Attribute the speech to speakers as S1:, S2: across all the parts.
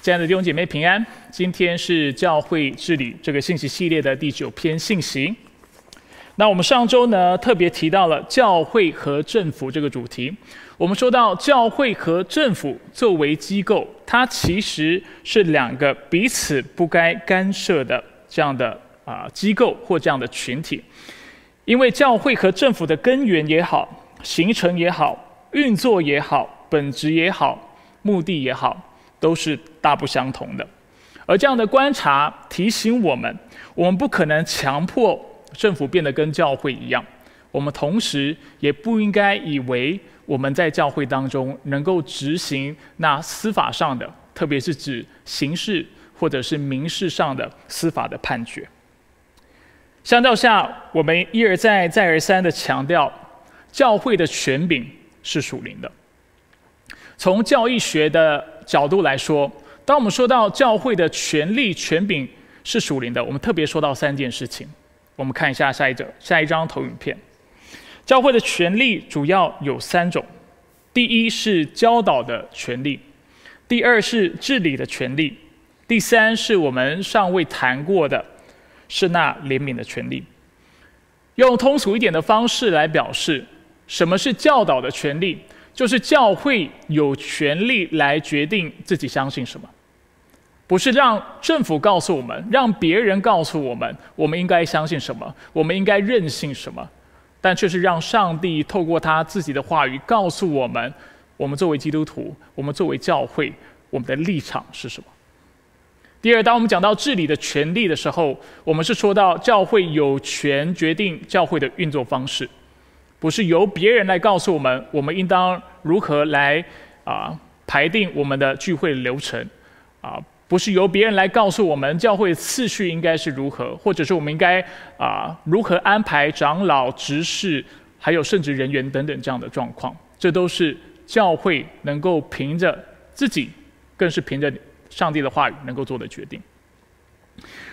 S1: 亲爱的弟兄姐妹平安，今天是教会治理这个信息系列的第九篇信息。那我们上周呢特别提到了教会和政府这个主题。我们说到教会和政府作为机构，它其实是两个彼此不该干涉的这样的啊机构或这样的群体，因为教会和政府的根源也好、形成也好、运作也好、本质也好、目的也好。都是大不相同的，而这样的观察提醒我们，我们不可能强迫政府变得跟教会一样，我们同时也不应该以为我们在教会当中能够执行那司法上的，特别是指刑事或者是民事上的司法的判决。相较下，我们一而再、再而三的强调，教会的权柄是属灵的。从教义学的角度来说，当我们说到教会的权力权柄是属灵的，我们特别说到三件事情。我们看一下下一者下一张投影片。教会的权力主要有三种：第一是教导的权利；第二是治理的权利；第三是我们尚未谈过的，是那怜悯的权利。用通俗一点的方式来表示，什么是教导的权利？就是教会有权利来决定自己相信什么，不是让政府告诉我们，让别人告诉我们，我们应该相信什么，我们应该任性什么，但却是让上帝透过他自己的话语告诉我们，我们作为基督徒，我们作为教会，我们的立场是什么。第二，当我们讲到治理的权利的时候，我们是说到教会有权决定教会的运作方式。不是由别人来告诉我们，我们应当如何来啊排定我们的聚会流程啊？不是由别人来告诉我们教会次序应该是如何，或者是我们应该啊如何安排长老、执事，还有圣职人员等等这样的状况。这都是教会能够凭着自己，更是凭着上帝的话语能够做的决定。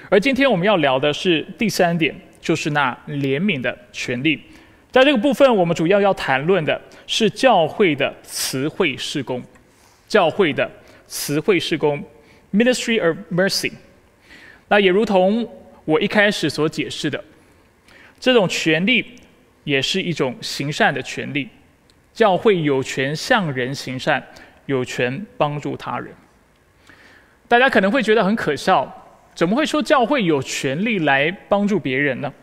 S1: 而今天我们要聊的是第三点，就是那怜悯的权利。在这个部分，我们主要要谈论的是教会的词汇事工，教会的词汇事工，Ministry of Mercy。那也如同我一开始所解释的，这种权利也是一种行善的权利。教会有权向人行善，有权帮助他人。大家可能会觉得很可笑，怎么会说教会有权利来帮助别人呢？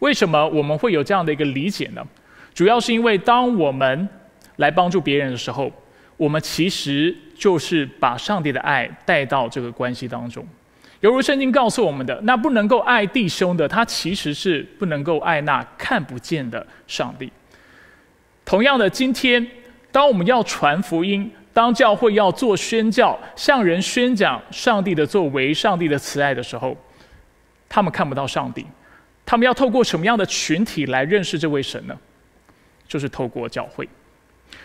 S1: 为什么我们会有这样的一个理解呢？主要是因为当我们来帮助别人的时候，我们其实就是把上帝的爱带到这个关系当中。犹如圣经告诉我们的，那不能够爱弟兄的，他其实是不能够爱那看不见的上帝。同样的，今天当我们要传福音，当教会要做宣教，向人宣讲上帝的作为、上帝的慈爱的时候，他们看不到上帝。他们要透过什么样的群体来认识这位神呢？就是透过教会。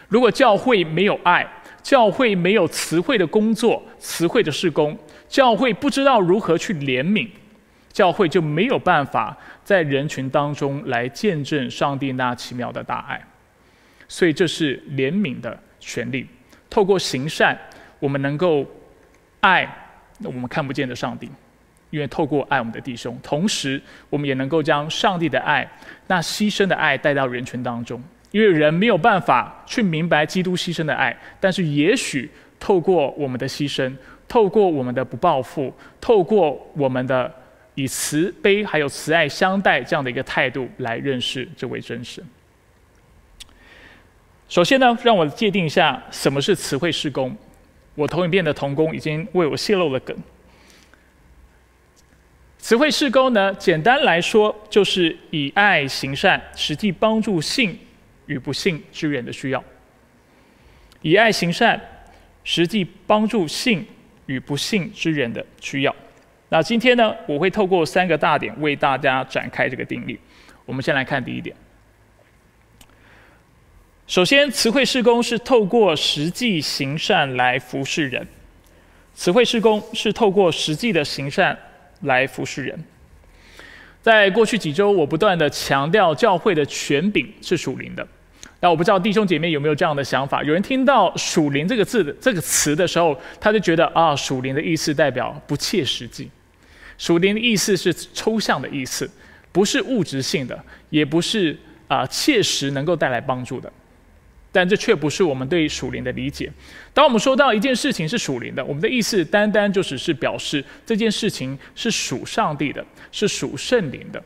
S1: 如果教会没有爱，教会没有词汇的工作、词汇的施工，教会不知道如何去怜悯，教会就没有办法在人群当中来见证上帝那奇妙的大爱。所以，这是怜悯的权利。透过行善，我们能够爱我们看不见的上帝。因为透过爱我们的弟兄，同时我们也能够将上帝的爱、那牺牲的爱带到人群当中。因为人没有办法去明白基督牺牲的爱，但是也许透过我们的牺牲，透过我们的不报复，透过我们的以慈悲还有慈爱相待这样的一个态度来认识这位真神。首先呢，让我界定一下什么是词汇施工。我投影片的童工已经为我泄露了梗。词汇事工呢，简单来说就是以爱行善，实际帮助信与不信之人的需要。以爱行善，实际帮助信与不信之人的需要。那今天呢，我会透过三个大点为大家展开这个定义。我们先来看第一点。首先，词汇事工是透过实际行善来服侍人。词汇事工是透过实际的行善。来服侍人。在过去几周，我不断的强调教会的权柄是属灵的。那我不知道弟兄姐妹有没有这样的想法？有人听到“属灵”这个字的这个词的时候，他就觉得啊，属灵的意思代表不切实际，属灵的意思是抽象的意思，不是物质性的，也不是啊切实能够带来帮助的。但这却不是我们对属灵的理解。当我们说到一件事情是属灵的，我们的意思单单就只是表示这件事情是属上帝的，是属圣灵的。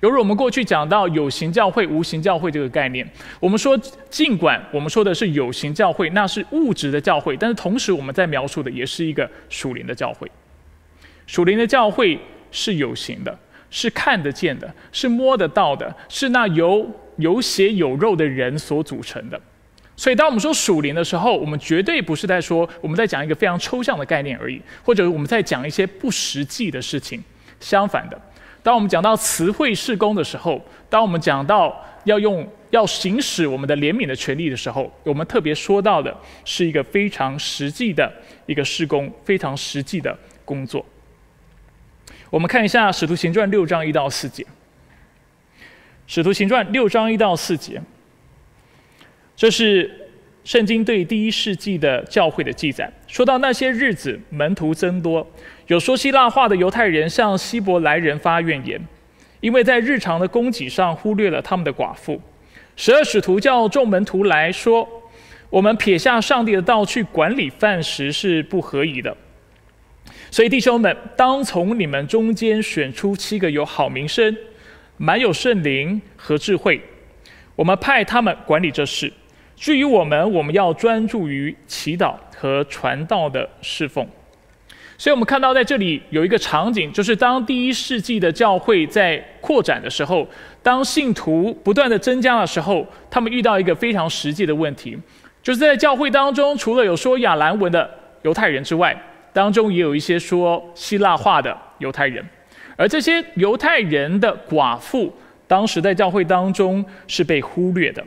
S1: 犹如我们过去讲到有形教会、无形教会这个概念，我们说，尽管我们说的是有形教会，那是物质的教会，但是同时我们在描述的也是一个属灵的教会。属灵的教会是有形的，是看得见的，是摸得到的，是那有有血有肉的人所组成的。所以，当我们说属灵的时候，我们绝对不是在说我们在讲一个非常抽象的概念而已，或者我们在讲一些不实际的事情。相反的。当我们讲到词汇事工的时候，当我们讲到要用要行使我们的怜悯的权利的时候，我们特别说到的是一个非常实际的一个施工，非常实际的工作。我们看一下《使徒行传》六章一到四节，《使徒行传》六章一到四节，这是圣经对第一世纪的教会的记载。说到那些日子，门徒增多。有说希腊话的犹太人向希伯来人发怨言，因为在日常的供给上忽略了他们的寡妇。十二使徒叫众门徒来说：“我们撇下上帝的道去管理饭食是不合宜的。所以弟兄们，当从你们中间选出七个有好名声、满有圣灵和智慧，我们派他们管理这事。至于我们，我们要专注于祈祷和传道的侍奉。”所以，我们看到在这里有一个场景，就是当第一世纪的教会在扩展的时候，当信徒不断的增加的时候，他们遇到一个非常实际的问题，就是在教会当中，除了有说亚兰文的犹太人之外，当中也有一些说希腊话的犹太人，而这些犹太人的寡妇，当时在教会当中是被忽略的，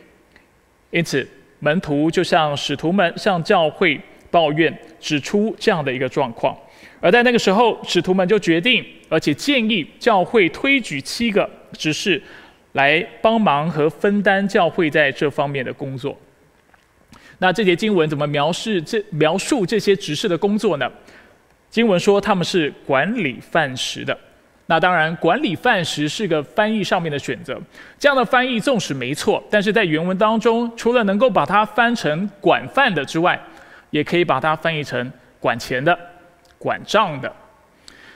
S1: 因此门徒就向使徒们向教会抱怨，指出这样的一个状况。而在那个时候，使徒们就决定，而且建议教会推举七个执事来帮忙和分担教会在这方面的工作。那这节经文怎么描述这描述这些执事的工作呢？经文说他们是管理饭食的。那当然，管理饭食是个翻译上面的选择。这样的翻译纵使没错，但是在原文当中，除了能够把它翻成管饭的之外，也可以把它翻译成管钱的。管账的，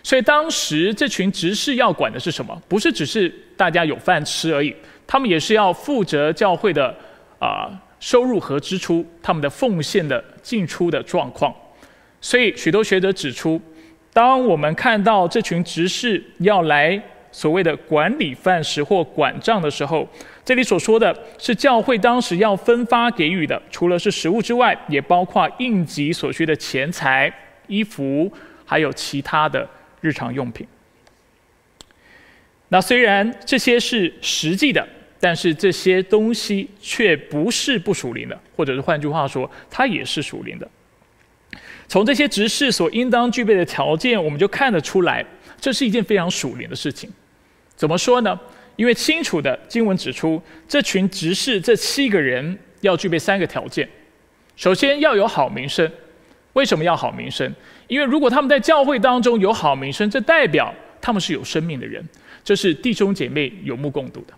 S1: 所以当时这群执事要管的是什么？不是只是大家有饭吃而已，他们也是要负责教会的啊收入和支出，他们的奉献的进出的状况。所以许多学者指出，当我们看到这群执事要来所谓的管理饭食或管账的时候，这里所说的是教会当时要分发给予的，除了是食物之外，也包括应急所需的钱财。衣服，还有其他的日常用品。那虽然这些是实际的，但是这些东西却不是不属灵的，或者是换句话说，它也是属灵的。从这些执事所应当具备的条件，我们就看得出来，这是一件非常属灵的事情。怎么说呢？因为清楚的经文指出，这群执事这七个人要具备三个条件：首先要有好名声。为什么要好名声？因为如果他们在教会当中有好名声，这代表他们是有生命的人，这是弟兄姐妹有目共睹的。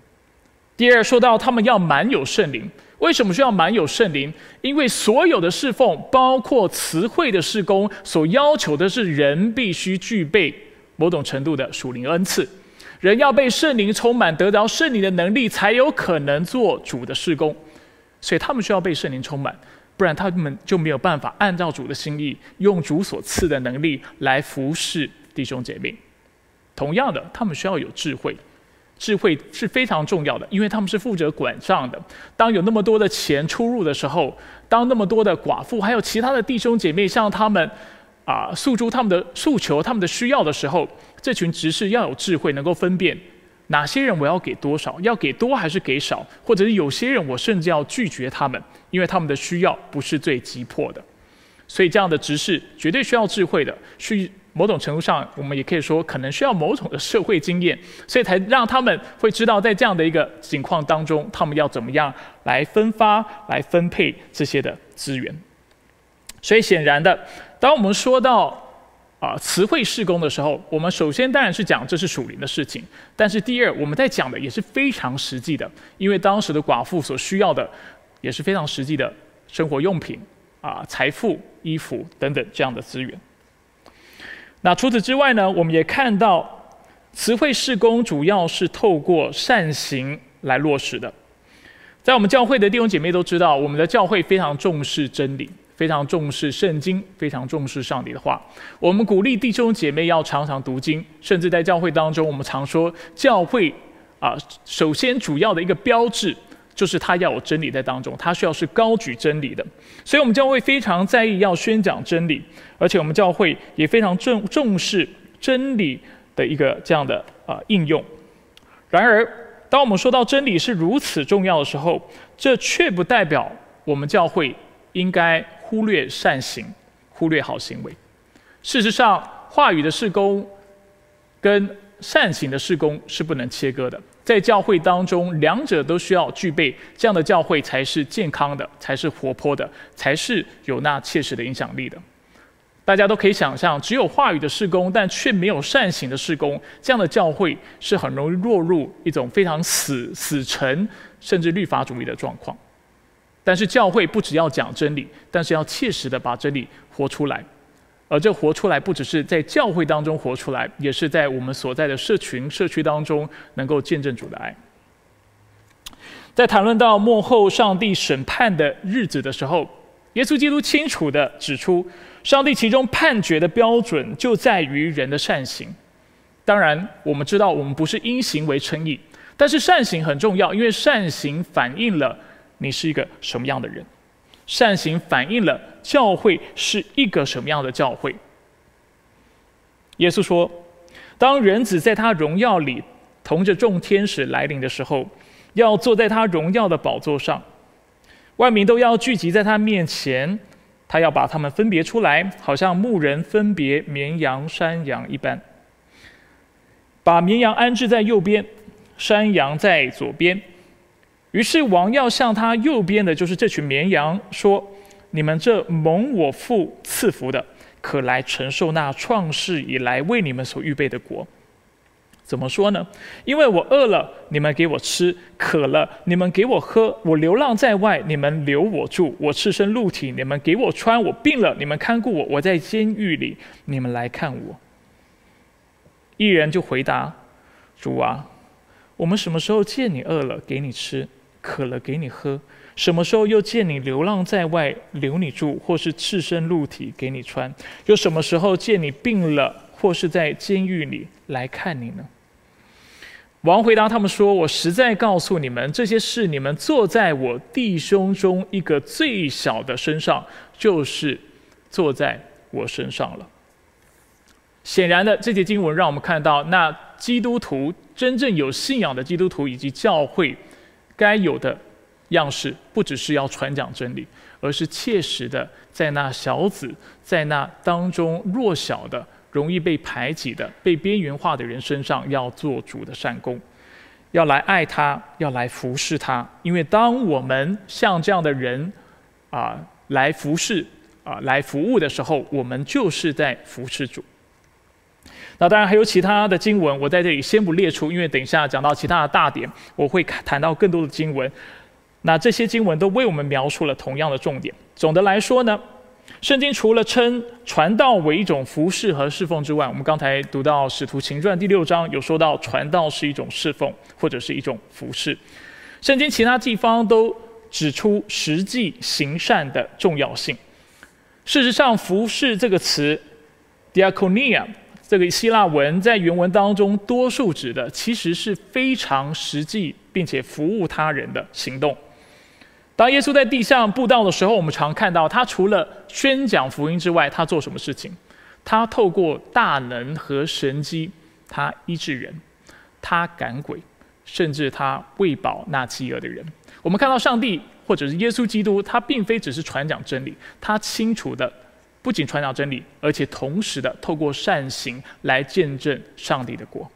S1: 第二，说到他们要满有圣灵，为什么需要满有圣灵？因为所有的侍奉，包括词汇的施工，所要求的是人必须具备某种程度的属灵恩赐，人要被圣灵充满，得到圣灵的能力，才有可能做主的侍工。所以他们需要被圣灵充满。不然他们就没有办法按照主的心意，用主所赐的能力来服侍弟兄姐妹。同样的，他们需要有智慧，智慧是非常重要的，因为他们是负责管账的。当有那么多的钱出入的时候，当那么多的寡妇还有其他的弟兄姐妹向他们啊诉诸他们的诉求、他们的需要的时候，这群执事要有智慧，能够分辨。哪些人我要给多少？要给多还是给少？或者是有些人我甚至要拒绝他们，因为他们的需要不是最急迫的。所以这样的执事绝对需要智慧的，需某种程度上，我们也可以说，可能需要某种的社会经验，所以才让他们会知道，在这样的一个情况当中，他们要怎么样来分发、来分配这些的资源。所以显然的，当我们说到啊词汇施工的时候，我们首先当然是讲这是属灵的事情，但是第二，我们在讲的也是非常实际的，因为当时的寡妇所需要的也是非常实际的生活用品啊、财富、衣服等等这样的资源。那除此之外呢，我们也看到词汇事工主要是透过善行来落实的。在我们教会的弟兄姐妹都知道，我们的教会非常重视真理，非常重视圣经，非常重视上帝的话。我们鼓励弟兄姐妹要常常读经，甚至在教会当中，我们常说教会啊，首先主要的一个标志就是它要有真理在当中，它需要是高举真理的。所以，我们教会非常在意要宣讲真理。而且我们教会也非常重重视真理的一个这样的啊应用。然而，当我们说到真理是如此重要的时候，这却不代表我们教会应该忽略善行、忽略好行为。事实上，话语的事工跟善行的事工是不能切割的。在教会当中，两者都需要具备，这样的教会才是健康的，才是活泼的，才是有那切实的影响力的。大家都可以想象，只有话语的事工，但却没有善行的事工，这样的教会是很容易落入一种非常死死沉，甚至律法主义的状况。但是教会不只要讲真理，但是要切实的把真理活出来，而这活出来不只是在教会当中活出来，也是在我们所在的社群社区当中能够见证主的爱。在谈论到幕后上帝审判的日子的时候，耶稣基督清楚地指出。上帝其中判决的标准就在于人的善行。当然，我们知道我们不是因行为称义，但是善行很重要，因为善行反映了你是一个什么样的人，善行反映了教会是一个什么样的教会。耶稣说：“当人子在他荣耀里同着众天使来临的时候，要坐在他荣耀的宝座上，万民都要聚集在他面前。”他要把他们分别出来，好像牧人分别绵羊、山羊一般，把绵羊安置在右边，山羊在左边。于是王要向他右边的，就是这群绵羊，说：“你们这蒙我父赐福的，可来承受那创世以来为你们所预备的国。”怎么说呢？因为我饿了，你们给我吃；渴了，你们给我喝；我流浪在外，你们留我住；我赤身露体，你们给我穿；我病了，你们看顾我；我在监狱里，你们来看我。一人就回答：“主啊，我们什么时候见你饿了，给你吃；渴了，给你喝？什么时候又见你流浪在外，留你住，或是赤身露体，给你穿？又什么时候见你病了，或是在监狱里来看你呢？”王回答他们说：“我实在告诉你们，这些事你们坐在我弟兄中一个最小的身上，就是坐在我身上了。”显然的，这节经文让我们看到，那基督徒真正有信仰的基督徒以及教会该有的样式，不只是要传讲真理，而是切实的在那小子，在那当中弱小的。容易被排挤的、被边缘化的人身上，要做主的善功，要来爱他，要来服侍他。因为当我们像这样的人啊来服侍啊来服务的时候，我们就是在服侍主。那当然还有其他的经文，我在这里先不列出，因为等一下讲到其他的大点，我会谈到更多的经文。那这些经文都为我们描述了同样的重点。总的来说呢。圣经除了称传道为一种服侍和侍奉之外，我们刚才读到《使徒行传》第六章有说到传道是一种侍奉或者是一种服侍。圣经其他地方都指出实际行善的重要性。事实上，“服侍”这个词 “diakonia” 这个希腊文在原文当中，多数指的其实是非常实际并且服务他人的行动。当耶稣在地上布道的时候，我们常看到他除了宣讲福音之外，他做什么事情？他透过大能和神机，他医治人，他赶鬼，甚至他喂饱那饥饿的人。我们看到上帝或者是耶稣基督，他并非只是传讲真理，他清楚的不仅传讲真理，而且同时的透过善行来见证上帝的国。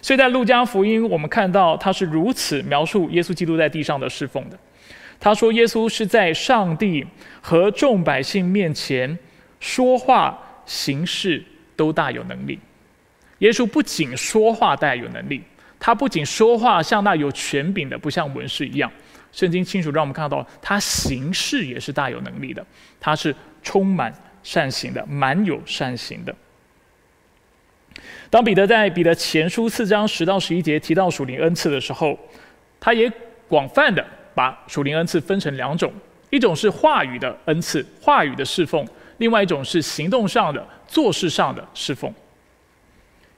S1: 所以在路加福音，我们看到他是如此描述耶稣基督在地上的侍奉的。他说：“耶稣是在上帝和众百姓面前说话行事都大有能力。耶稣不仅说话大有能力，他不仅说话像那有权柄的，不像文士一样。圣经清楚让我们看到，他行事也是大有能力的。他是充满善行的，满有善行的。当彼得在彼得前书四章十到十一节提到属灵恩赐的时候，他也广泛的。”把属灵恩赐分成两种，一种是话语的恩赐，话语的侍奉；另外一种是行动上的、做事上的侍奉。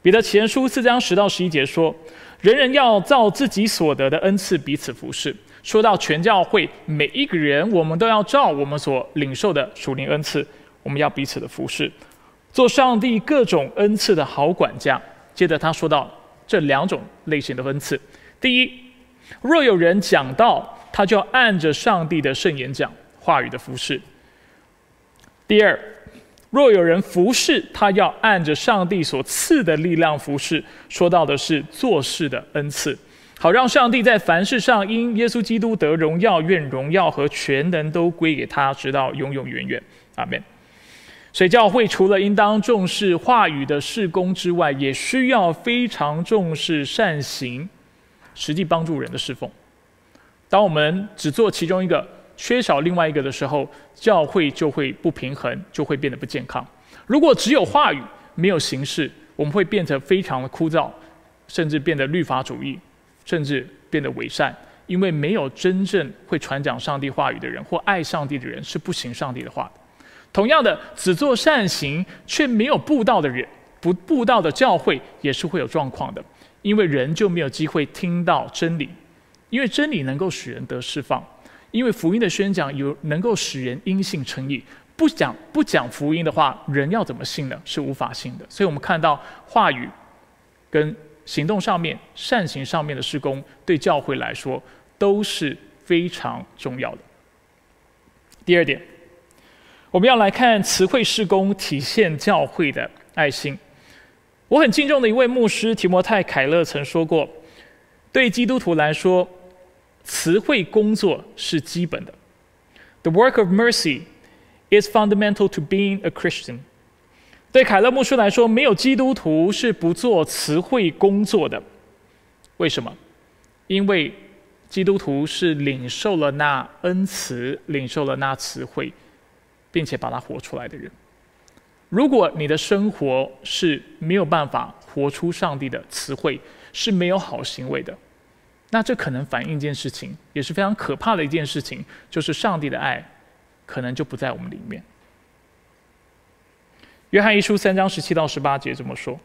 S1: 彼得前书四章十到十一节说：“人人要照自己所得的恩赐彼此服侍。”说到全教会每一个人，我们都要照我们所领受的属灵恩赐，我们要彼此的服侍，做上帝各种恩赐的好管家。接着他说到这两种类型的恩赐：第一，若有人讲道。他就要按着上帝的圣言讲话语的服侍。第二，若有人服侍，他要按着上帝所赐的力量服侍。说到的是做事的恩赐，好让上帝在凡事上因耶稣基督得荣耀。愿荣耀和全能都归给他，直到永永远远。阿门。所以教会除了应当重视话语的事工之外，也需要非常重视善行，实际帮助人的侍奉。当我们只做其中一个，缺少另外一个的时候，教会就会不平衡，就会变得不健康。如果只有话语，没有形式，我们会变得非常的枯燥，甚至变得律法主义，甚至变得伪善。因为没有真正会传讲上帝话语的人，或爱上帝的人，是不行上帝的话的。同样的，只做善行却没有布道的人，不布道的教会也是会有状况的，因为人就没有机会听到真理。因为真理能够使人得释放，因为福音的宣讲有能够使人因信称义。不讲不讲福音的话，人要怎么信呢？是无法信的。所以我们看到话语跟行动上面、善行上面的施工，对教会来说都是非常重要的。第二点，我们要来看词汇施工体现教会的爱心。我很敬重的一位牧师提摩太凯勒曾说过。对基督徒来说，词汇工作是基本的。The work of mercy is fundamental to being a Christian。对凯勒牧师来说，没有基督徒是不做词汇工作的。为什么？因为基督徒是领受了那恩慈，领受了那词汇，并且把它活出来的人。如果你的生活是没有办法活出上帝的词汇，是没有好行为的。那这可能反映一件事情，也是非常可怕的一件事情，就是上帝的爱可能就不在我们里面。约翰一书三章十七到十八节这么说：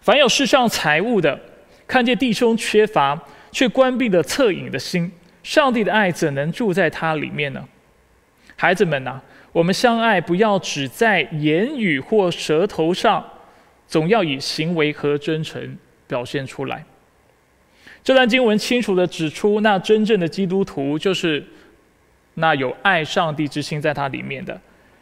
S1: 凡有世上财物的，看见弟兄缺乏，却关闭了恻隐的心，上帝的爱怎能住在他里面呢？孩子们呐，我们相爱，不要只在言语或舌头上，总要以行为和真诚表现出来。这段经文清楚的指出，那真正的基督徒就是那有爱上帝之心在他里面的，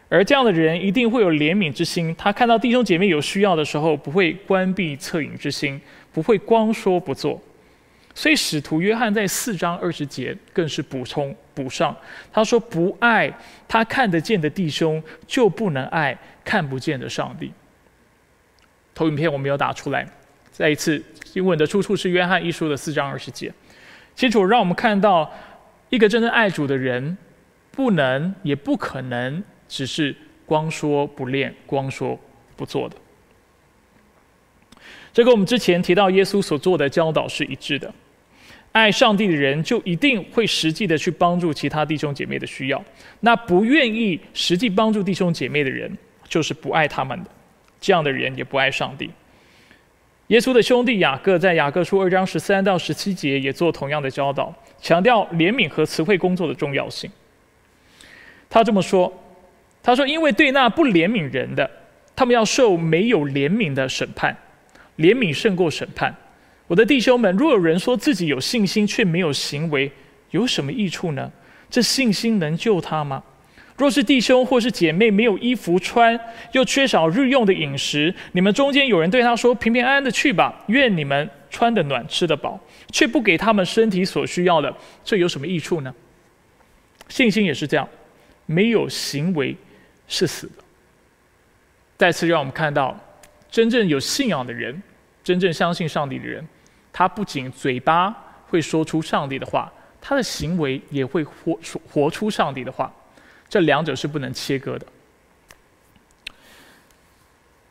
S1: 而这样的人一定会有怜悯之心。他看到弟兄姐妹有需要的时候，不会关闭恻隐之心，不会光说不做。所以使徒约翰在四章二十节更是补充补上，他说：“不爱他看得见的弟兄，就不能爱看不见的上帝。”投影片我没有打出来。再一次，经文的出处是约翰一书的四章二十节，清楚让我们看到，一个真正爱主的人，不能也不可能只是光说不练、光说不做的。这跟我们之前提到耶稣所做的教导是一致的。爱上帝的人就一定会实际的去帮助其他弟兄姐妹的需要，那不愿意实际帮助弟兄姐妹的人，就是不爱他们的，这样的人也不爱上帝。耶稣的兄弟雅各在雅各书二章十三到十七节也做同样的教导，强调怜悯和词汇工作的重要性。他这么说：“他说，因为对那不怜悯人的，他们要受没有怜悯的审判。怜悯胜过审判。我的弟兄们，若有人说自己有信心却没有行为，有什么益处呢？这信心能救他吗？若是弟兄或是姐妹没有衣服穿，又缺少日用的饮食，你们中间有人对他说：“平平安安的去吧，愿你们穿得暖，吃得饱。”却不给他们身体所需要的，这有什么益处呢？信心也是这样，没有行为是死的。再次让我们看到，真正有信仰的人，真正相信上帝的人，他不仅嘴巴会说出上帝的话，他的行为也会活出活出上帝的话。这两者是不能切割的。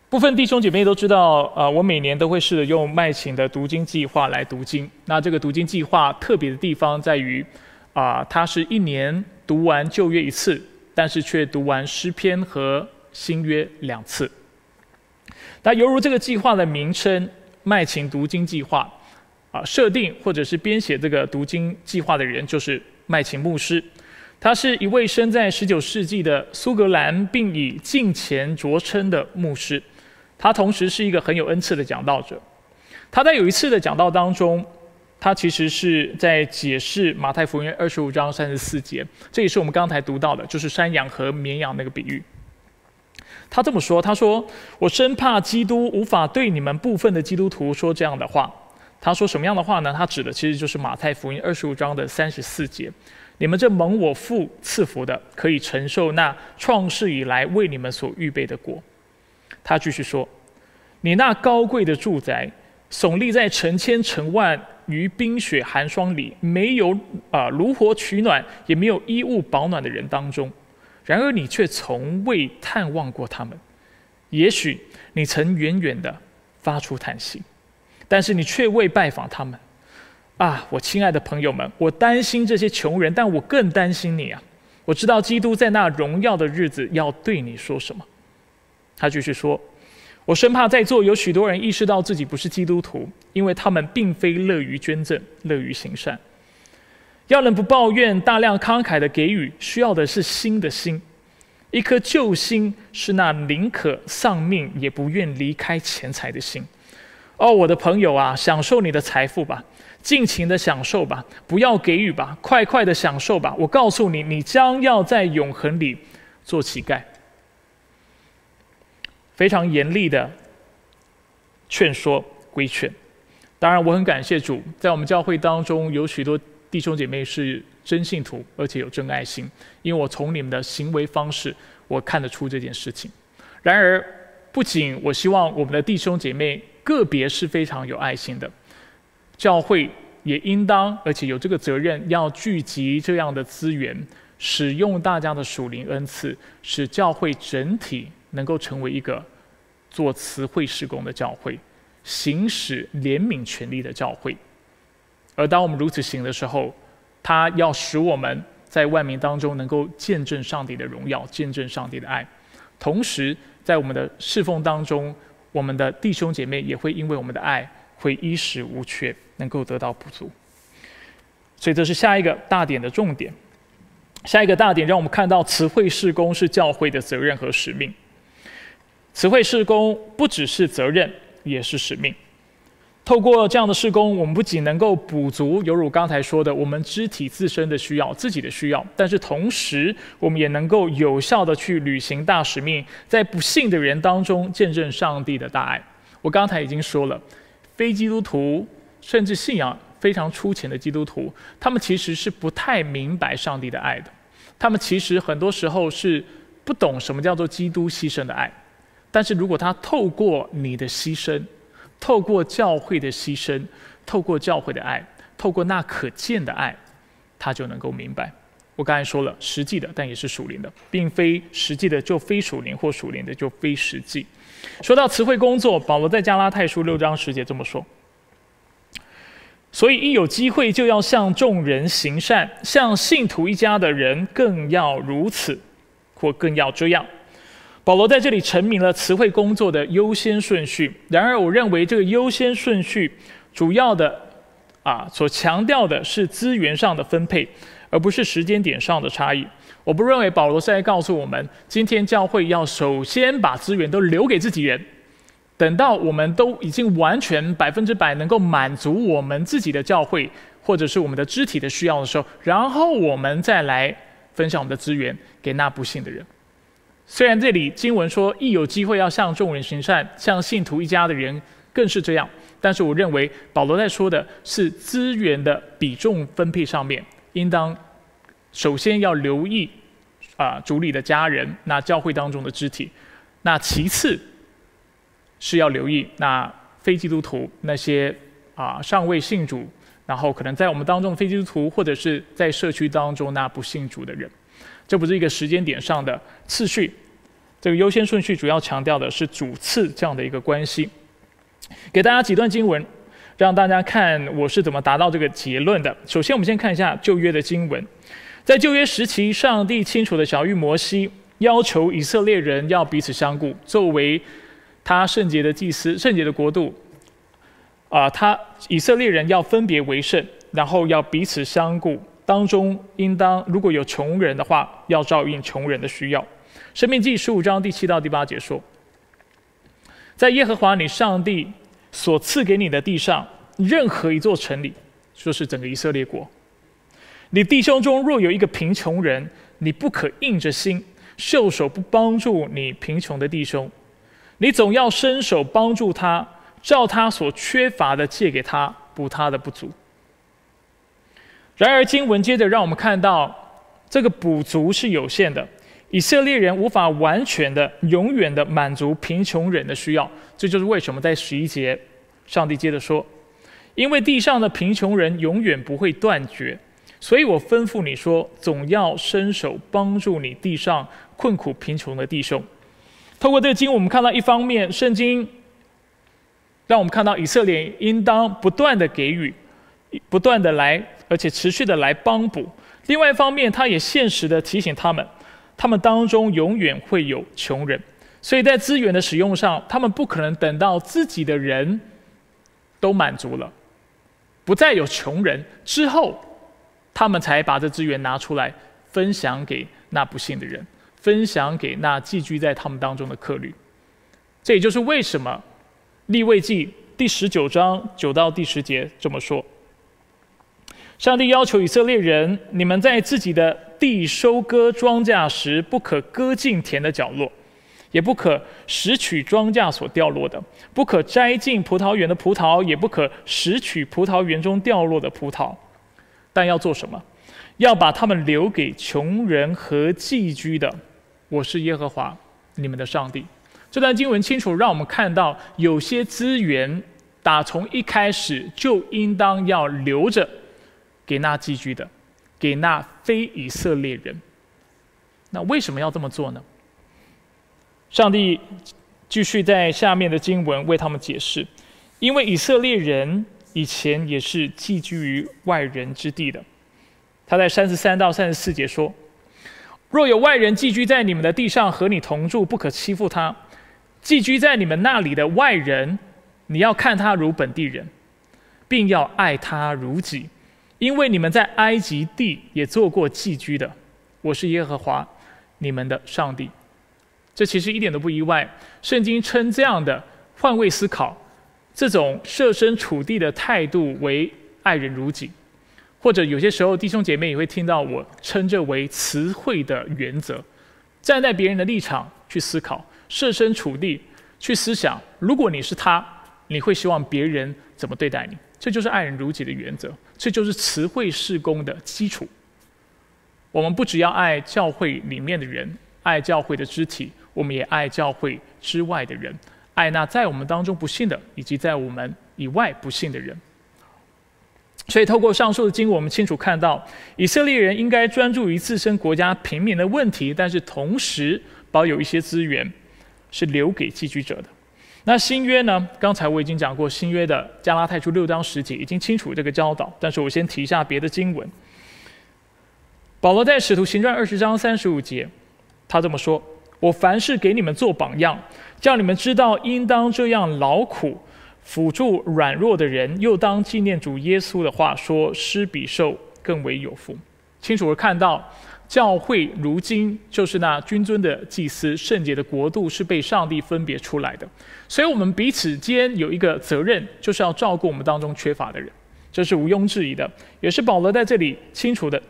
S1: 部分弟兄姐妹都知道，呃，我每年都会试着用麦琴的读经计划来读经。那这个读经计划特别的地方在于，啊，它是一年读完旧约一次，但是却读完诗篇和新约两次。那犹如这个计划的名称“麦琴读经计划”，啊，设定或者是编写这个读经计划的人就是麦琴牧师。他是一位生在十九世纪的苏格兰，并以敬虔着称的牧师。他同时是一个很有恩赐的讲道者。他在有一次的讲道当中，他其实是在解释马太福音二十五章三十四节，这也是我们刚才读到的，就是山羊和绵羊那个比喻。他这么说：“他说，我生怕基督无法对你们部分的基督徒说这样的话。他说什么样的话呢？他指的其实就是马太福音二十五章的三十四节。”你们这蒙我父赐福的，可以承受那创世以来为你们所预备的果。他继续说：“你那高贵的住宅，耸立在成千成万于冰雪寒霜里，没有啊炉火取暖，也没有衣物保暖的人当中，然而你却从未探望过他们。也许你曾远远的发出叹息，但是你却未拜访他们。”啊，我亲爱的朋友们，我担心这些穷人，但我更担心你啊！我知道基督在那荣耀的日子要对你说什么。他继续说：“我生怕在座有许多人意识到自己不是基督徒，因为他们并非乐于捐赠、乐于行善。要人不抱怨、大量慷慨的给予，需要的是新的心，一颗旧心，是那宁可丧命也不愿离开钱财的心。哦，我的朋友啊，享受你的财富吧。”尽情的享受吧，不要给予吧，快快的享受吧。我告诉你，你将要在永恒里做乞丐。非常严厉的劝说规劝。当然，我很感谢主，在我们教会当中有许多弟兄姐妹是真信徒，而且有真爱心。因为我从你们的行为方式，我看得出这件事情。然而，不仅我希望我们的弟兄姐妹个别是非常有爱心的。教会也应当，而且有这个责任，要聚集这样的资源，使用大家的属灵恩赐，使教会整体能够成为一个做慈惠施工的教会，行使怜悯权利的教会。而当我们如此行的时候，他要使我们在万民当中能够见证上帝的荣耀，见证上帝的爱，同时在我们的侍奉当中，我们的弟兄姐妹也会因为我们的爱。会衣食无缺，能够得到补足，所以这是下一个大点的重点。下一个大点让我们看到，慈惠事工是教会的责任和使命。慈惠事工不只是责任，也是使命。透过这样的事工，我们不仅能够补足，犹如刚才说的，我们肢体自身的需要、自己的需要，但是同时，我们也能够有效的去履行大使命，在不幸的人当中见证上帝的大爱。我刚才已经说了。非基督徒，甚至信仰非常粗浅的基督徒，他们其实是不太明白上帝的爱的。他们其实很多时候是不懂什么叫做基督牺牲的爱。但是如果他透过你的牺牲，透过教会的牺牲，透过教会的爱，透过那可见的爱，他就能够明白。我刚才说了，实际的，但也是属灵的，并非实际的就非属灵，或属灵的就非实际。说到词汇工作，保罗在加拉太书六章十节这么说：所以一有机会就要向众人行善，向信徒一家的人更要如此，或更要这样。保罗在这里阐明了词汇工作的优先顺序。然而，我认为这个优先顺序主要的啊，所强调的是资源上的分配，而不是时间点上的差异。我不认为保罗是在告诉我们，今天教会要首先把资源都留给自己人，等到我们都已经完全百分之百能够满足我们自己的教会或者是我们的肢体的需要的时候，然后我们再来分享我们的资源给那不幸的人。虽然这里经文说，一有机会要向众人行善，向信徒一家的人更是这样，但是我认为保罗在说的是资源的比重分配上面，应当首先要留意啊主里的家人，那教会当中的肢体，那其次是要留意那非基督徒那些啊尚未信主，然后可能在我们当中非基督徒，或者是在社区当中那不信主的人。这不是一个时间点上的次序，这个优先顺序主要强调的是主次这样的一个关系。给大家几段经文，让大家看我是怎么达到这个结论的。首先，我们先看一下旧约的经文，在旧约时期，上帝清楚的小谕摩西，要求以色列人要彼此相顾，作为他圣洁的祭司、圣洁的国度，啊，他以色列人要分别为圣，然后要彼此相顾。当中应当如果有穷人的话，要照应穷人的需要。生命记十五章第七到第八节说：“在耶和华你上帝所赐给你的地上，任何一座城里，说是整个以色列国，你弟兄中若有一个贫穷人，你不可硬着心袖手不帮助你贫穷的弟兄，你总要伸手帮助他，照他所缺乏的借给他，补他的不足。”然而，经文接着让我们看到，这个补足是有限的。以色列人无法完全的、永远的满足贫穷人的需要。这就是为什么在十一节，上帝接着说：“因为地上的贫穷人永远不会断绝，所以我吩咐你说，总要伸手帮助你地上困苦贫穷的弟兄。”透过这个经，我们看到一方面，圣经让我们看到以色列应当不断的给予，不断的来。而且持续的来帮补。另外一方面，他也现实的提醒他们，他们当中永远会有穷人，所以在资源的使用上，他们不可能等到自己的人都满足了，不再有穷人之后，他们才把这资源拿出来分享给那不幸的人，分享给那寄居在他们当中的客旅。这也就是为什么立位记第十九章九到第十节这么说。上帝要求以色列人：你们在自己的地收割庄稼时，不可割尽田的角落，也不可拾取庄稼所掉落的；不可摘尽葡萄园的葡萄，也不可拾取葡萄园中掉落的葡萄。但要做什么？要把他们留给穷人和寄居的。我是耶和华你们的上帝。这段经文清楚让我们看到，有些资源打从一开始就应当要留着。给那寄居的，给那非以色列人。那为什么要这么做呢？上帝继续在下面的经文为他们解释：因为以色列人以前也是寄居于外人之地的。他在三十三到三十四节说：若有外人寄居在你们的地上和你同住，不可欺负他。寄居在你们那里的外人，你要看他如本地人，并要爱他如己。因为你们在埃及地也做过寄居的，我是耶和华，你们的上帝。这其实一点都不意外。圣经称这样的换位思考，这种设身处地的态度为爱人如己，或者有些时候弟兄姐妹也会听到我称这为词汇的原则。站在别人的立场去思考，设身处地去思想，如果你是他，你会希望别人怎么对待你？这就是爱人如己的原则，这就是词汇事工的基础。我们不只要爱教会里面的人，爱教会的肢体，我们也爱教会之外的人，爱那在我们当中不幸的，以及在我们以外不幸的人。所以，透过上述的经，我们清楚看到，以色列人应该专注于自身国家平民的问题，但是同时保有一些资源，是留给寄居者的。那新约呢？刚才我已经讲过，新约的加拉太书六章十节已经清楚这个教导。但是我先提一下别的经文。保罗在使徒行传二十章三十五节，他这么说：“我凡事给你们做榜样，叫你们知道应当这样劳苦，辅助软弱的人，又当纪念主耶稣的话说：施比受更为有福。”清楚的看到。教会如今就是那君尊的祭司，圣洁的国度是被上帝分别出来的，所以我们彼此间有一个责任，就是要照顾我们当中缺乏的人，这是毋庸置疑的，也是保罗在这里清楚的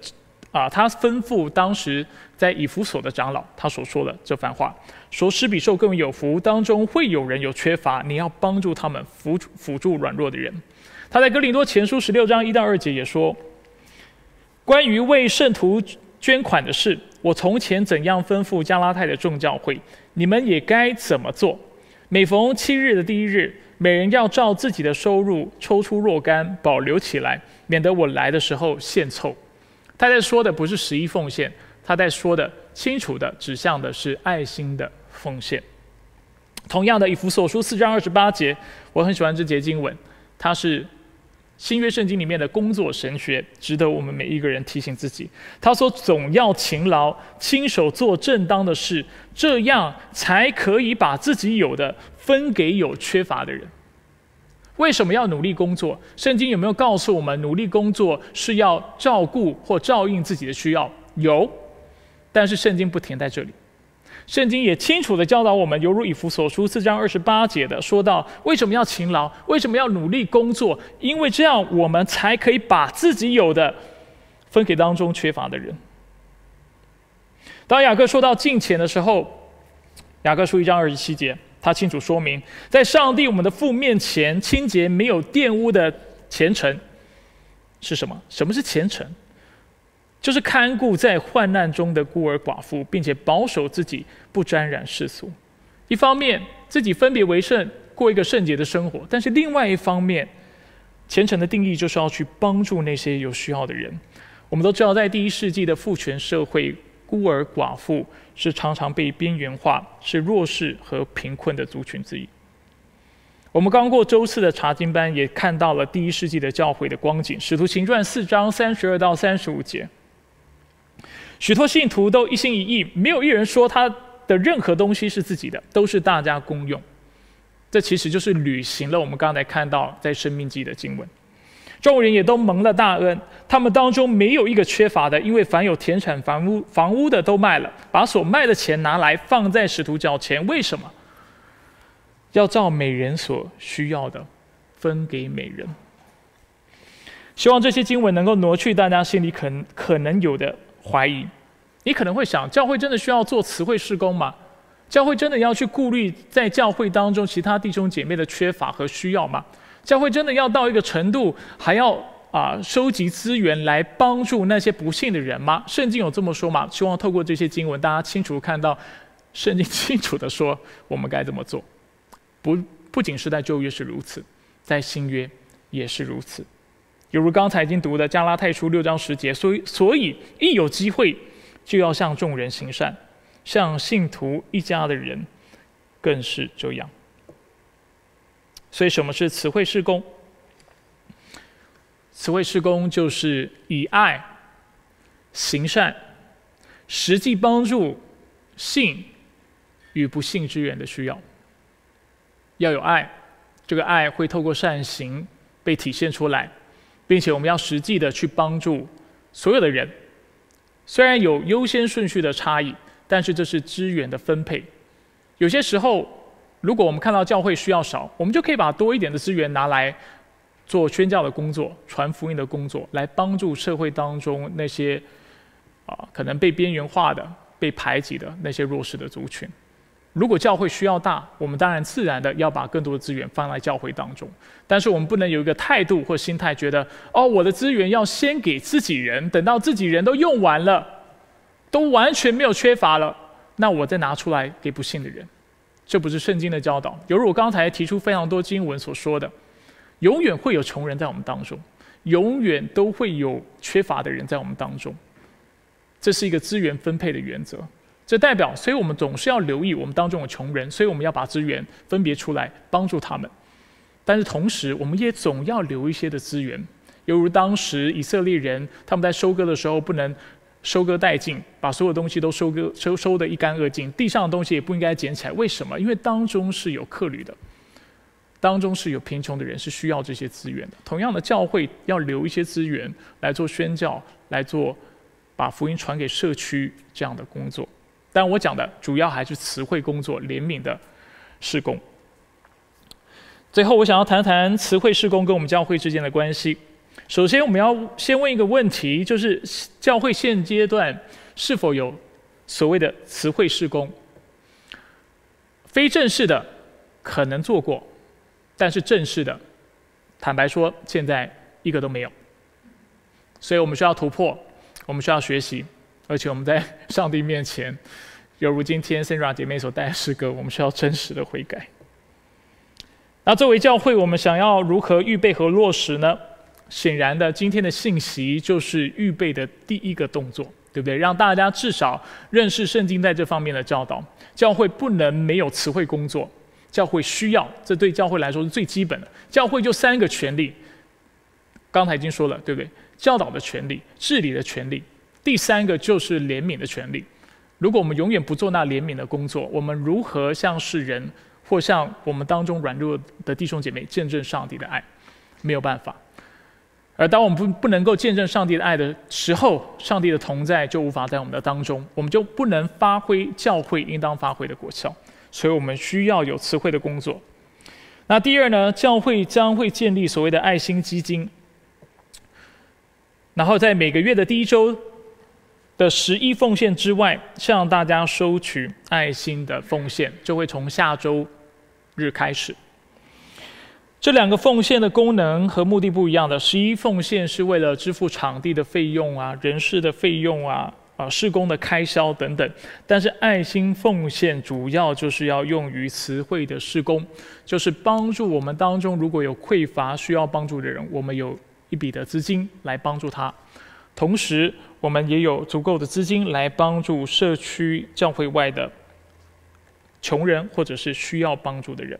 S1: 啊，他吩咐当时在以弗所的长老，他所说的这番话，说：“施比受更有福，当中会有人有缺乏，你要帮助他们，辅辅助软弱的人。”他在哥林多前书十六章一到二节也说：“关于为圣徒捐款的事，我从前怎样吩咐加拉太的众教会，你们也该怎么做。每逢七日的第一日，每人要照自己的收入抽出若干，保留起来，免得我来的时候献凑。”他在说的不是十一奉献，他在说的清楚的指向的是爱心的奉献。同样的，以弗所书四章二十八节，我很喜欢这节经文，它是新约圣经里面的工作神学，值得我们每一个人提醒自己。他说：“总要勤劳，亲手做正当的事，这样才可以把自己有的分给有缺乏的人。”为什么要努力工作？圣经有没有告诉我们，努力工作是要照顾或照应自己的需要？有，但是圣经不停在这里。圣经也清楚的教导我们，犹如以弗所书四章二十八节的说到：为什么要勤劳？为什么要努力工作？因为这样我们才可以把自己有的分给当中缺乏的人。当雅各说到敬钱的时候，雅各书一章二十七节。他清楚说明，在上帝我们的父面前，清洁没有玷污的虔诚是什么？什么是虔诚？就是看顾在患难中的孤儿寡妇，并且保守自己不沾染世俗。一方面自己分别为圣，过一个圣洁的生活；但是另外一方面，虔诚的定义就是要去帮助那些有需要的人。我们都知道，在第一世纪的父权社会。孤儿寡妇是常常被边缘化、是弱势和贫困的族群之一。我们刚过周四的查经班，也看到了第一世纪的教会的光景。使徒行传四章三十二到三十五节，许多信徒都一心一意，没有一人说他的任何东西是自己的，都是大家公用。这其实就是履行了我们刚才看到在生命记的经文。众人也都蒙了大恩，他们当中没有一个缺乏的，因为凡有田产房屋房屋的都卖了，把所卖的钱拿来放在使徒脚前。为什么？要照每人所需要的分给每人。希望这些经文能够挪去大家心里可可能有的怀疑。你可能会想，教会真的需要做词汇施工吗？教会真的要去顾虑在教会当中其他弟兄姐妹的缺乏和需要吗？教会真的要到一个程度，还要啊收集资源来帮助那些不幸的人吗？圣经有这么说吗？希望透过这些经文，大家清楚看到，圣经清楚的说我们该怎么做。不不仅是在旧约是如此，在新约也是如此。犹如刚才已经读的加拉太书六章十节，所以所以一有机会就要向众人行善，向信徒一家的人更是这样。所以，什么是词汇施工？词汇施工就是以爱行善，实际帮助信与不幸之人的需要。要有爱，这个爱会透过善行被体现出来，并且我们要实际的去帮助所有的人。虽然有优先顺序的差异，但是这是资源的分配。有些时候。如果我们看到教会需要少，我们就可以把多一点的资源拿来做宣教的工作、传福音的工作，来帮助社会当中那些啊可能被边缘化的、被排挤的那些弱势的族群。如果教会需要大，我们当然自然的要把更多的资源放在教会当中。但是我们不能有一个态度或心态，觉得哦，我的资源要先给自己人，等到自己人都用完了，都完全没有缺乏了，那我再拿出来给不幸的人。这不是圣经的教导，犹如我刚才提出非常多经文所说的，永远会有穷人在我们当中，永远都会有缺乏的人在我们当中。这是一个资源分配的原则，这代表，所以我们总是要留意我们当中的穷人，所以我们要把资源分别出来帮助他们。但是同时，我们也总要留一些的资源，犹如当时以色列人他们在收割的时候不能。收割殆尽，把所有东西都收割收收的一干二净，地上的东西也不应该捡起来。为什么？因为当中是有客旅的，当中是有贫穷的人，是需要这些资源的。同样的，教会要留一些资源来做宣教，来做把福音传给社区这样的工作。但我讲的主要还是词汇工作、怜悯的施工。最后，我想要谈谈词汇施工跟我们教会之间的关系。首先，我们要先问一个问题，就是教会现阶段是否有所谓的词汇施工？非正式的可能做过，但是正式的，坦白说，现在一个都没有。所以我们需要突破，我们需要学习，而且我们在上帝面前，犹如今天 Sandra 姐妹所带的诗歌，我们需要真实的悔改。那作为教会，我们想要如何预备和落实呢？显然的，今天的信息就是预备的第一个动作。对不对？让大家至少认识圣经在这方面的教导。教会不能没有词汇工作，教会需要，这对教会来说是最基本的。教会就三个权利，刚才已经说了，对不对？教导的权利、治理的权利，第三个就是怜悯的权利。如果我们永远不做那怜悯的工作，我们如何向世人或向我们当中软弱的弟兄姐妹见证上帝的爱？没有办法。而当我们不不能够见证上帝的爱的时候，上帝的同在就无法在我们的当中，我们就不能发挥教会应当发挥的果效。所以我们需要有词汇的工作。那第二呢，教会将会建立所谓的爱心基金，然后在每个月的第一周的十一奉献之外，向大家收取爱心的奉献，就会从下周日开始。这两个奉献的功能和目的不一样的。十一奉献是为了支付场地的费用啊、人事的费用啊、啊施工的开销等等。但是爱心奉献主要就是要用于词汇的施工，就是帮助我们当中如果有匮乏需要帮助的人，我们有一笔的资金来帮助他。同时，我们也有足够的资金来帮助社区教会外的穷人或者是需要帮助的人。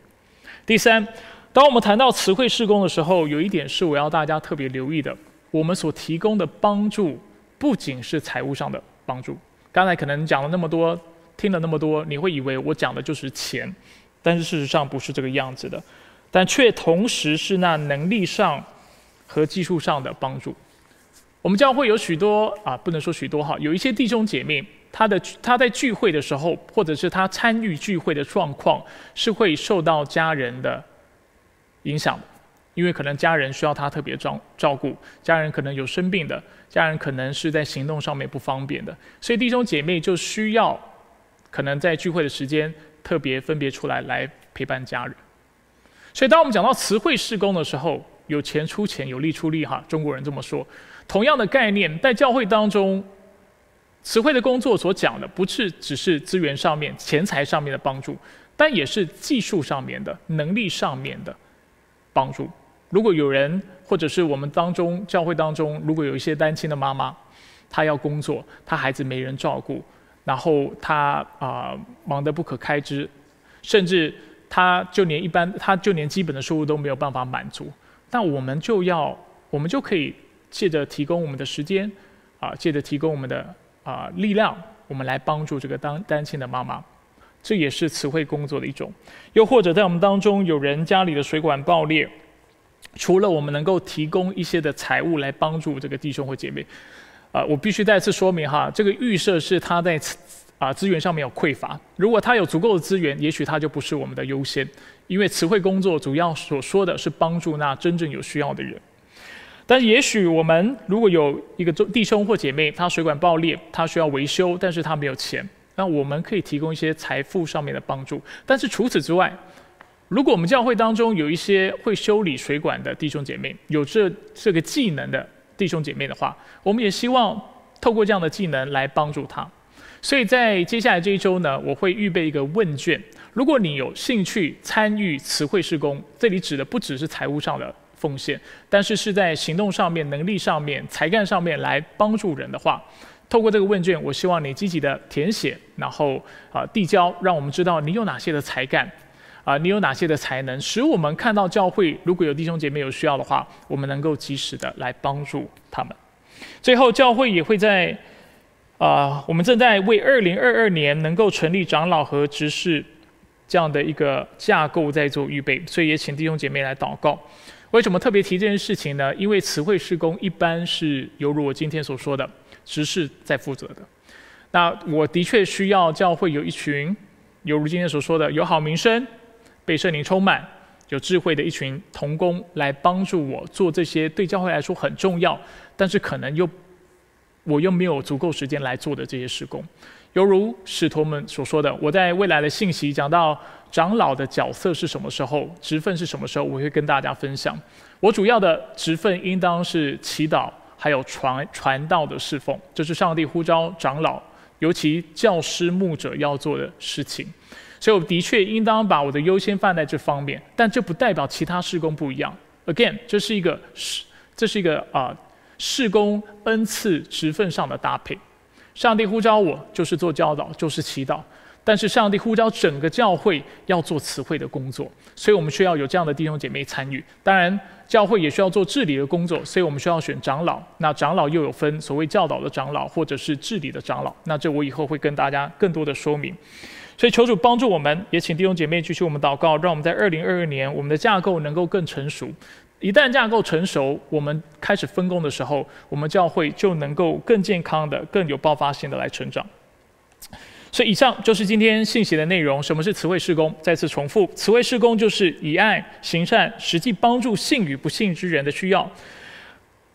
S1: 第三。当我们谈到词汇施工的时候，有一点是我要大家特别留意的：我们所提供的帮助不仅是财务上的帮助。刚才可能讲了那么多，听了那么多，你会以为我讲的就是钱，但是事实上不是这个样子的。但却同时是那能力上和技术上的帮助。我们教会有许多啊，不能说许多哈，有一些弟兄姐妹，他的他在聚会的时候，或者是他参与聚会的状况，是会受到家人的。影响，因为可能家人需要他特别照照顾，家人可能有生病的，家人可能是在行动上面不方便的，所以弟兄姐妹就需要可能在聚会的时间特别分别出来来陪伴家人。所以当我们讲到词汇施工的时候，有钱出钱，有力出力，哈，中国人这么说。同样的概念，在教会当中，词汇的工作所讲的不是只是资源上面、钱财上面的帮助，但也是技术上面的、能力上面的。帮助。如果有人，或者是我们当中教会当中，如果有一些单亲的妈妈，她要工作，她孩子没人照顾，然后她啊忙得不可开支，甚至她就连一般，她就连基本的收入都没有办法满足，那我们就要，我们就可以借着提供我们的时间，啊，借着提供我们的啊力量，我们来帮助这个当单亲的妈妈。这也是词汇工作的一种，又或者在我们当中有人家里的水管爆裂，除了我们能够提供一些的财物来帮助这个弟兄或姐妹，啊，我必须再次说明哈，这个预设是他在啊资源上面有匮乏，如果他有足够的资源，也许他就不是我们的优先，因为词汇工作主要所说的是帮助那真正有需要的人，但也许我们如果有一个弟兄或姐妹，他水管爆裂，他需要维修，但是他没有钱。那我们可以提供一些财富上面的帮助，但是除此之外，如果我们教会当中有一些会修理水管的弟兄姐妹，有这这个技能的弟兄姐妹的话，我们也希望透过这样的技能来帮助他。所以在接下来这一周呢，我会预备一个问卷，如果你有兴趣参与词汇施工，这里指的不只是财务上的奉献，但是是在行动上面、能力上面、才干上面来帮助人的话。透过这个问卷，我希望你积极的填写，然后啊递交，让我们知道你有哪些的才干，啊你有哪些的才能，使我们看到教会如果有弟兄姐妹有需要的话，我们能够及时的来帮助他们。最后，教会也会在啊，我们正在为二零二二年能够成立长老和执事这样的一个架构在做预备，所以也请弟兄姐妹来祷告。为什么特别提这件事情呢？因为词汇施工一般是犹如我今天所说的。执事在负责的，那我的确需要教会有一群，犹如今天所说的有好名声、被圣灵充满，有智慧的一群童工来帮助我做这些对教会来说很重要，但是可能又我又没有足够时间来做的这些施工。犹如使徒们所说的，我在未来的信息讲到长老的角色是什么时候，职分是什么时候，我会跟大家分享。我主要的职分应当是祈祷，还有传传道的侍奉，这是上帝呼召长老，尤其教师牧者要做的事情。所以我的确应当把我的优先放在这方面，但这不代表其他事工不一样。Again，这是一个是这是一个啊事工恩赐职分上的搭配。上帝呼召我，就是做教导，就是祈祷。但是上帝呼召整个教会要做词汇的工作，所以我们需要有这样的弟兄姐妹参与。当然，教会也需要做治理的工作，所以我们需要选长老。那长老又有分所谓教导的长老，或者是治理的长老。那这我以后会跟大家更多的说明。所以求主帮助我们，也请弟兄姐妹继续我们祷告，让我们在二零二二年我们的架构能够更成熟。一旦架构成熟，我们开始分工的时候，我们教会就能够更健康的、更有爆发性的来成长。所以，以上就是今天信息的内容。什么是词汇施工？再次重复，词汇施工就是以爱行善，实际帮助信与不信之人的需要。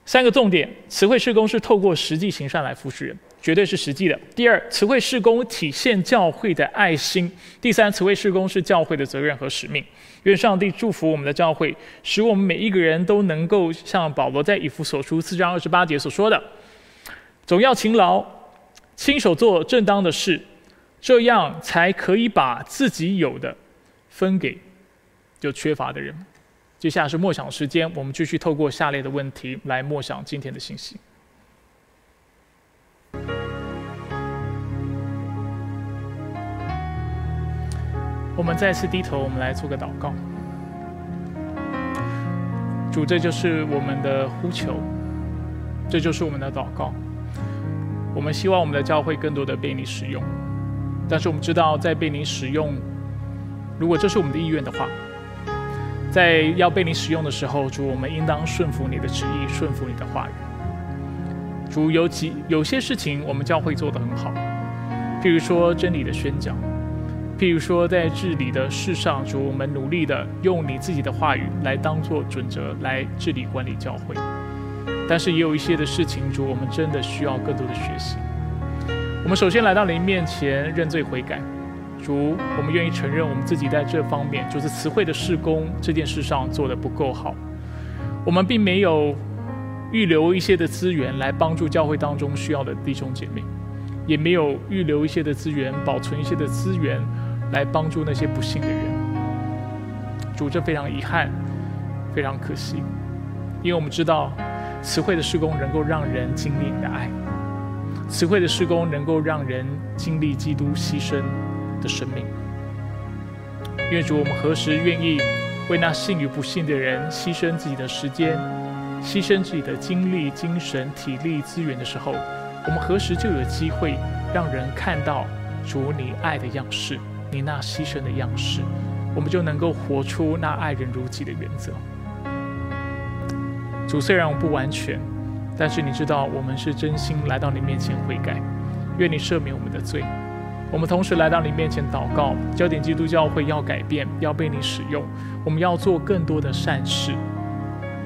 S1: 三个重点：词汇施工是透过实际行善来服侍人。绝对是实际的。第二，词汇施工体现教会的爱心。第三，词汇施工是教会的责任和使命。愿上帝祝福我们的教会，使我们每一个人都能够像保罗在以弗所书四章二十八节所说的：“总要勤劳，亲手做正当的事，这样才可以把自己有的分给就缺乏的人。”接下来是默想时间，我们继续透过下列的问题来默想今天的信息。我们再次低头，我们来做个祷告。主，这就是我们的呼求，这就是我们的祷告。我们希望我们的教会更多的被你使用，但是我们知道，在被你使用，如果这是我们的意愿的话，在要被你使用的时候，主，我们应当顺服你的旨意，顺服你的话语。主有几有些事情，我们教会做得很好，譬如说真理的宣讲，譬如说在治理的事上，主我们努力的用你自己的话语来当做准则来治理管理教会。但是也有一些的事情，主我们真的需要更多的学习。我们首先来到您面前认罪悔改，主我们愿意承认我们自己在这方面就是词汇的事工这件事上做的不够好，我们并没有。预留一些的资源来帮助教会当中需要的弟兄姐妹，也没有预留一些的资源，保存一些的资源来帮助那些不幸的人。主，这非常遗憾，非常可惜，因为我们知道，词汇的施工能够让人经历你的爱，词汇的施工能够让人经历基督牺牲的生命。愿主，我们何时愿意为那信与不信的人牺牲自己的时间？牺牲自己的精力、精神、体力资源的时候，我们何时就有机会让人看到主你爱的样式，你那牺牲的样式，我们就能够活出那爱人如己的原则。主虽然我不完全，但是你知道我们是真心来到你面前悔改，愿你赦免我们的罪。我们同时来到你面前祷告，焦点基督教会要改变，要被你使用，我们要做更多的善事。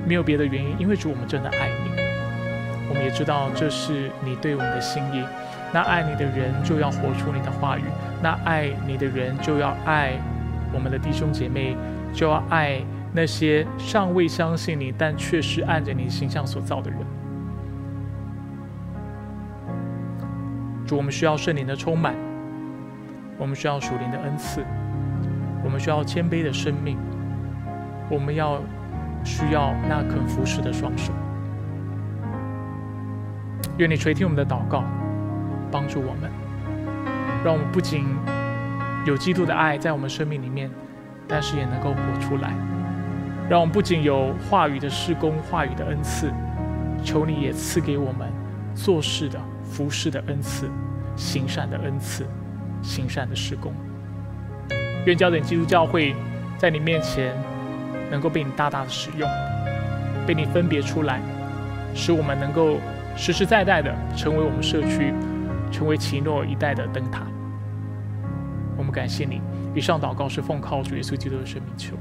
S1: 没有别的原因，因为主，我们真的爱你。我们也知道这是你对我们的心意。那爱你的人就要活出你的话语，那爱你的人就要爱我们的弟兄姐妹，就要爱那些尚未相信你但却是按着你形象所造的人。主，我们需要圣灵的充满，我们需要属灵的恩赐，我们需要谦卑的生命，我们要。需要那肯服侍的双手。愿你垂听我们的祷告，帮助我们，让我们不仅有基督的爱在我们生命里面，但是也能够活出来。让我们不仅有话语的施工、话语的恩赐，求你也赐给我们做事的、服侍的恩赐、行善的恩赐、行善的施工。愿焦点基督教会在你面前。能够被你大大的使用，被你分别出来，使我们能够实实在在的成为我们社区，成为奇诺一代的灯塔。我们感谢你。以上祷告是奉靠主耶稣基督的生命求。